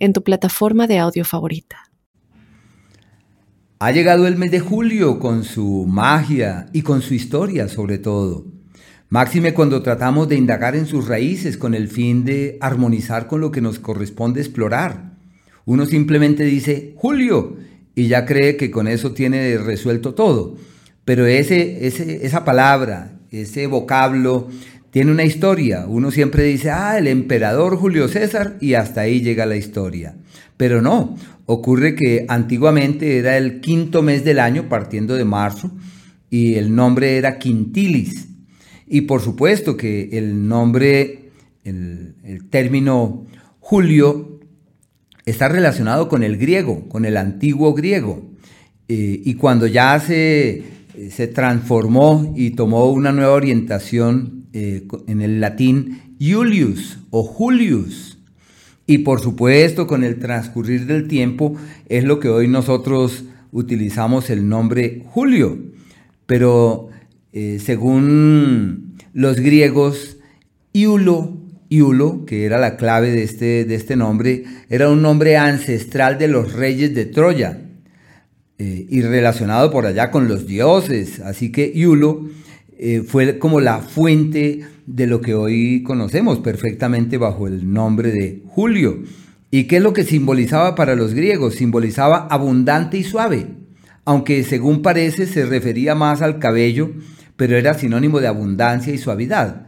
en tu plataforma de audio favorita. Ha llegado el mes de julio con su magia y con su historia sobre todo. Máxime cuando tratamos de indagar en sus raíces con el fin de armonizar con lo que nos corresponde explorar. Uno simplemente dice Julio y ya cree que con eso tiene resuelto todo. Pero ese, esa palabra, ese vocablo tiene una historia. Uno siempre dice, ah, el emperador Julio César y hasta ahí llega la historia. Pero no, ocurre que antiguamente era el quinto mes del año, partiendo de marzo, y el nombre era Quintilis. Y por supuesto que el nombre, el, término Julio, está relacionado con el griego, con el antiguo griego. Eh, y cuando ya se, se transformó y tomó una nueva orientación eh, en el latín Julius o Julius. Y por supuesto, con el transcurrir del tiempo, es lo que hoy nosotros utilizamos el nombre Julio. Pero eh, según los griegos, Iulo, Iulo, que era la clave de este, de este nombre, era un nombre ancestral de los reyes de Troya eh, y relacionado por allá con los dioses. Así que Iulo eh, fue como la fuente de lo que hoy conocemos perfectamente bajo el nombre de Julio. ¿Y qué es lo que simbolizaba para los griegos? Simbolizaba abundante y suave, aunque según parece se refería más al cabello, pero era sinónimo de abundancia y suavidad.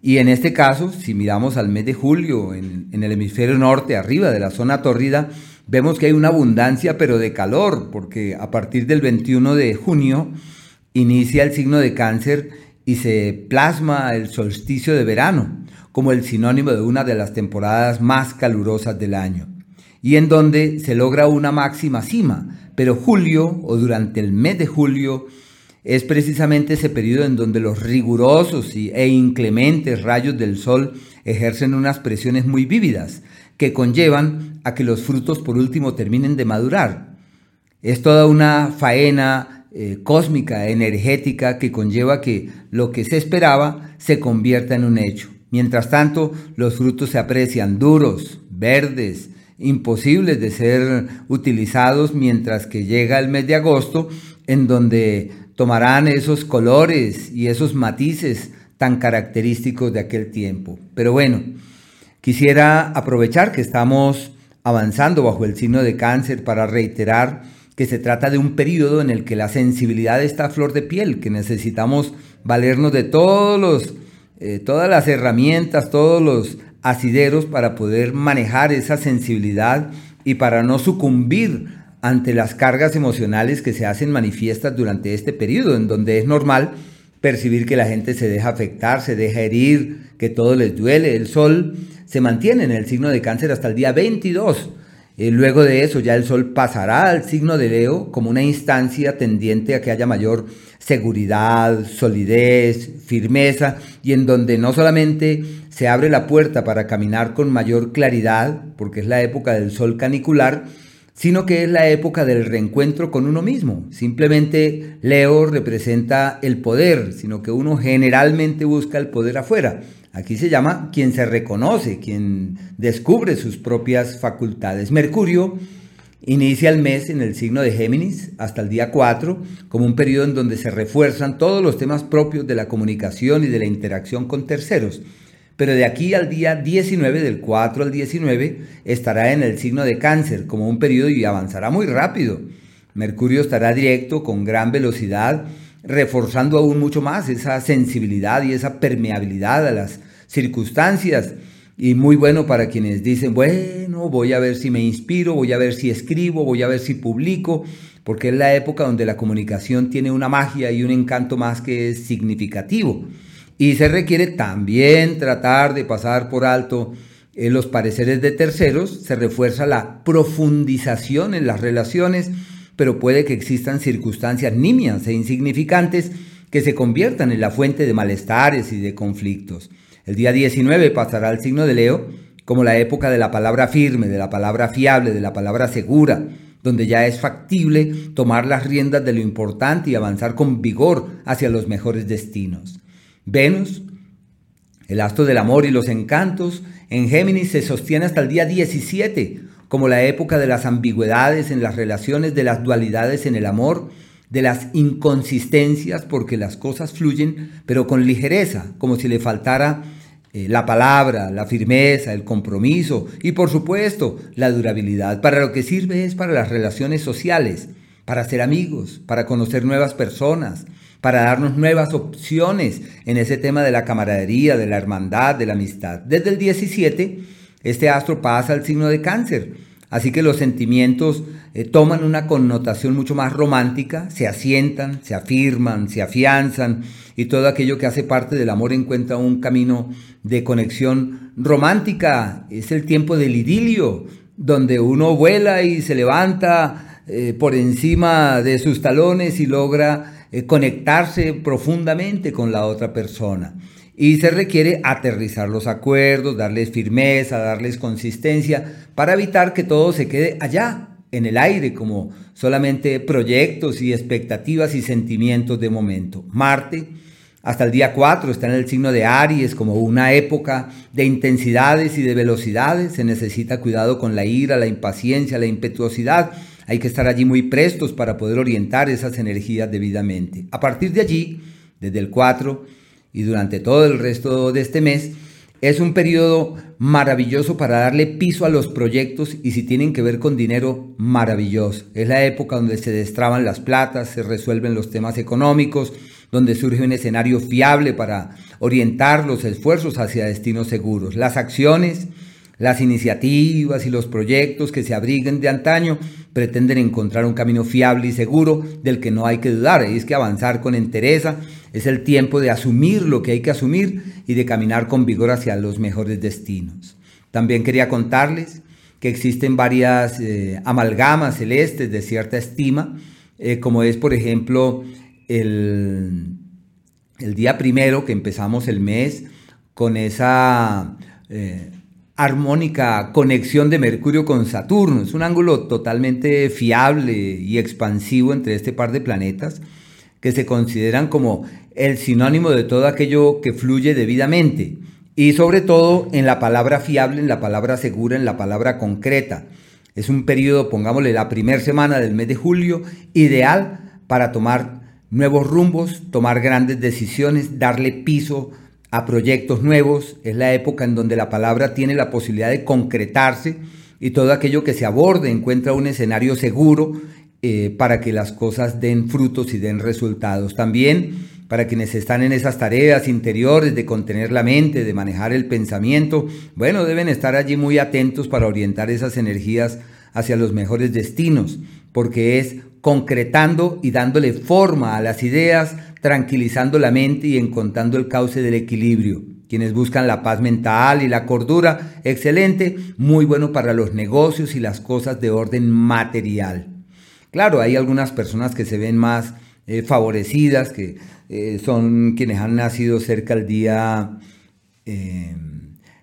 Y en este caso, si miramos al mes de julio, en, en el hemisferio norte, arriba de la zona tórrida, vemos que hay una abundancia, pero de calor, porque a partir del 21 de junio, inicia el signo de cáncer y se plasma el solsticio de verano como el sinónimo de una de las temporadas más calurosas del año, y en donde se logra una máxima cima, pero julio o durante el mes de julio es precisamente ese periodo en donde los rigurosos e inclementes rayos del sol ejercen unas presiones muy vívidas que conllevan a que los frutos por último terminen de madurar. Es toda una faena eh, cósmica, energética, que conlleva que lo que se esperaba se convierta en un hecho. Mientras tanto, los frutos se aprecian duros, verdes, imposibles de ser utilizados, mientras que llega el mes de agosto, en donde tomarán esos colores y esos matices tan característicos de aquel tiempo. Pero bueno, quisiera aprovechar que estamos avanzando bajo el signo de cáncer para reiterar que se trata de un periodo en el que la sensibilidad está a flor de piel, que necesitamos valernos de todos los, eh, todas las herramientas, todos los asideros para poder manejar esa sensibilidad y para no sucumbir ante las cargas emocionales que se hacen manifiestas durante este periodo, en donde es normal percibir que la gente se deja afectar, se deja herir, que todo les duele. El sol se mantiene en el signo de cáncer hasta el día 22 eh, luego de eso ya el Sol pasará al signo de Leo como una instancia tendiente a que haya mayor seguridad, solidez, firmeza y en donde no solamente se abre la puerta para caminar con mayor claridad, porque es la época del Sol canicular, sino que es la época del reencuentro con uno mismo. Simplemente Leo representa el poder, sino que uno generalmente busca el poder afuera. Aquí se llama quien se reconoce, quien descubre sus propias facultades. Mercurio inicia el mes en el signo de Géminis hasta el día 4, como un periodo en donde se refuerzan todos los temas propios de la comunicación y de la interacción con terceros. Pero de aquí al día 19, del 4 al 19, estará en el signo de cáncer, como un periodo y avanzará muy rápido. Mercurio estará directo, con gran velocidad, reforzando aún mucho más esa sensibilidad y esa permeabilidad a las circunstancias. Y muy bueno para quienes dicen, bueno, voy a ver si me inspiro, voy a ver si escribo, voy a ver si publico, porque es la época donde la comunicación tiene una magia y un encanto más que es significativo. Y se requiere también tratar de pasar por alto en los pareceres de terceros, se refuerza la profundización en las relaciones, pero puede que existan circunstancias nimias e insignificantes que se conviertan en la fuente de malestares y de conflictos. El día 19 pasará al signo de Leo como la época de la palabra firme, de la palabra fiable, de la palabra segura, donde ya es factible tomar las riendas de lo importante y avanzar con vigor hacia los mejores destinos. Venus, el astro del amor y los encantos, en Géminis se sostiene hasta el día 17, como la época de las ambigüedades en las relaciones, de las dualidades en el amor, de las inconsistencias, porque las cosas fluyen, pero con ligereza, como si le faltara eh, la palabra, la firmeza, el compromiso y por supuesto la durabilidad. Para lo que sirve es para las relaciones sociales, para ser amigos, para conocer nuevas personas, para darnos nuevas opciones en ese tema de la camaradería, de la hermandad, de la amistad. Desde el 17, este astro pasa al signo de cáncer Así que los sentimientos eh, toman una connotación mucho más romántica, se asientan, se afirman, se afianzan y todo aquello que hace parte del amor encuentra un camino de conexión romántica. Es el tiempo del idilio, donde uno vuela y se levanta eh, por encima de sus talones y logra eh, conectarse profundamente con la otra persona y se requiere aterrizar los acuerdos, darles firmeza, darles consistencia, para evitar que todo se quede allá, en el aire, como solamente proyectos y expectativas y sentimientos de momento. Marte, hasta el día 4, está en el signo de Aries, como una época de intensidades y de velocidades. Se necesita cuidado con la ira, la impaciencia, la impetuosidad. Hay que estar allí muy prestos para poder orientar esas energías debidamente. A partir de allí, desde el 4, y durante todo el resto de este mes, es un periodo maravilloso para darle piso a los proyectos y si tienen que ver con dinero, maravilloso. Es la época donde se destraban las platas, se resuelven los temas económicos, donde surge un escenario fiable para orientar los esfuerzos hacia destinos seguros. Las acciones las iniciativas y los proyectos que se abriguen de antaño pretenden encontrar un camino fiable y seguro del que no hay que dudar. Y es que avanzar con entereza es el tiempo de asumir lo que hay que asumir y de caminar con vigor hacia los mejores destinos. También quería contarles que existen varias eh, amalgamas celestes de cierta estima, eh, como es por ejemplo el, día primero que empezamos el mes con esa... Eh, armónica conexión de Mercurio con Saturno. Es un ángulo totalmente fiable y expansivo entre este par de planetas que se consideran como el sinónimo de todo aquello que fluye debidamente y sobre todo en la palabra fiable, en la palabra segura, en la palabra concreta. Es un periodo, pongámosle, la primera semana del mes de julio, ideal para tomar nuevos rumbos, tomar grandes decisiones, darle piso a proyectos nuevos, es la época en donde la palabra tiene la posibilidad de concretarse y todo aquello que se aborde encuentra un escenario seguro eh, para que las cosas den frutos y den resultados. También para quienes están en esas tareas interiores de contener la mente, de manejar el pensamiento, bueno, deben estar allí muy atentos para orientar esas energías hacia los mejores destinos, porque es concretando y dándole forma a las ideas, tranquilizando la mente y encontrando el cauce del equilibrio. Quienes buscan la paz mental y la cordura, excelente, muy bueno para los negocios y las cosas de orden material. Claro, hay algunas personas que se ven más eh, favorecidas, que eh, son quienes han nacido cerca del día... Eh,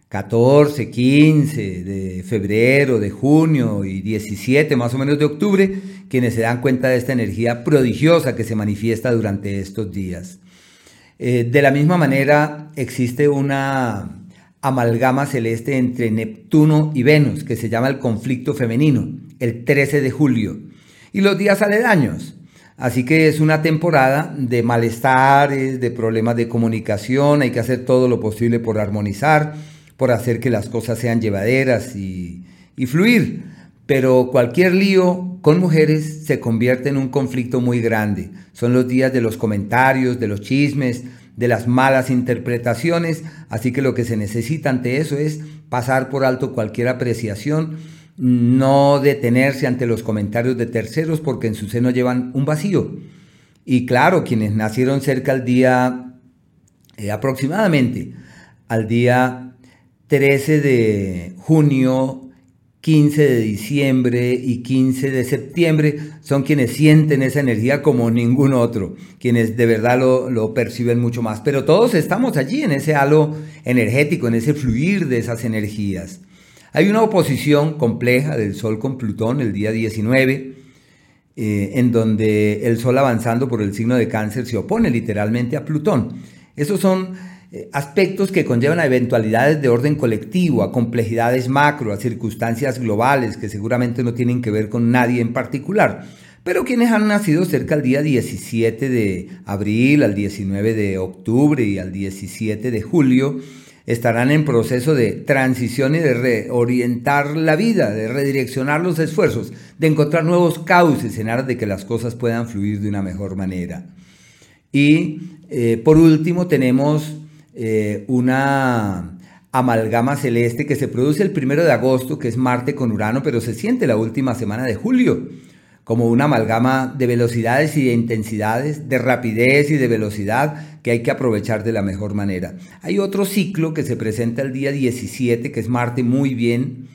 14, 15 de febrero, de junio y 17 más o menos de octubre, quienes se dan cuenta de esta energía prodigiosa que se manifiesta durante estos días. Eh, de la misma manera, existe una amalgama celeste entre Neptuno y Venus, que se llama el conflicto femenino, el 13 de julio, y los días aledaños. Así que es una temporada de malestares, de problemas de comunicación, hay que hacer todo lo posible por armonizar por hacer que las cosas sean llevaderas y, fluir. Pero cualquier lío con mujeres se convierte en un conflicto muy grande. Son los días de los comentarios, de los chismes, de las malas interpretaciones, así que lo que se necesita ante eso es pasar por alto cualquier apreciación, no detenerse ante los comentarios de terceros porque en su seno llevan un vacío. Y claro, quienes nacieron cerca al día, eh, aproximadamente al día 13 de junio, 15 de diciembre y 15 de septiembre son quienes sienten esa energía como ningún otro, quienes de verdad lo, perciben mucho más. Pero todos estamos allí en ese halo energético, en ese fluir de esas energías. Hay una oposición compleja del Sol con Plutón el día 19, eh, en donde el Sol avanzando por el signo de cáncer se opone literalmente a Plutón. Esos son eh, aspectos que conllevan a eventualidades de orden colectivo, a complejidades macro, a circunstancias globales que seguramente no tienen que ver con nadie en particular. Pero quienes han nacido cerca al día 17 de abril, al 19 de octubre y al 17 de julio, estarán en proceso de transición y de reorientar la vida, de redireccionar los esfuerzos, de encontrar nuevos cauces en aras de que las cosas puedan fluir de una mejor manera. Y eh, por último tenemos eh, una amalgama celeste que se produce el primero de agosto, que es Marte con Urano, pero se siente la última semana de julio, como una amalgama de velocidades y de intensidades, de rapidez y de velocidad que hay que aprovechar de la mejor manera. Hay otro ciclo que se presenta el día 17, que es Marte muy bien,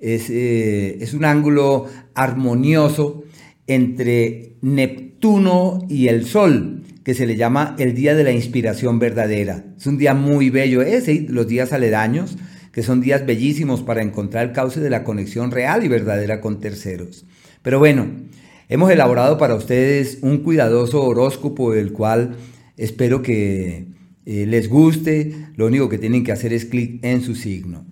es, eh, es un ángulo armonioso entre Neptuno y el Sol que se le llama el Día de la Inspiración Verdadera. Es un día muy bello ese, los días aledaños, que son días bellísimos para encontrar el cauce de la conexión real y verdadera con terceros. Pero bueno, hemos elaborado para ustedes un cuidadoso horóscopo del cual espero que eh, les guste. Lo único que tienen que hacer es clic en su signo.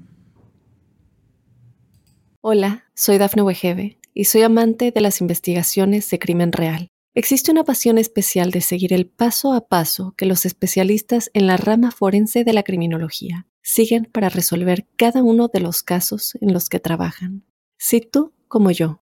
Hola, soy Dafne Wegebe y soy amante de las investigaciones de crimen real. Existe una pasión especial de seguir el paso a paso que los especialistas en la rama forense de la criminología siguen para resolver cada uno de los casos en los que trabajan. Si tú, como yo,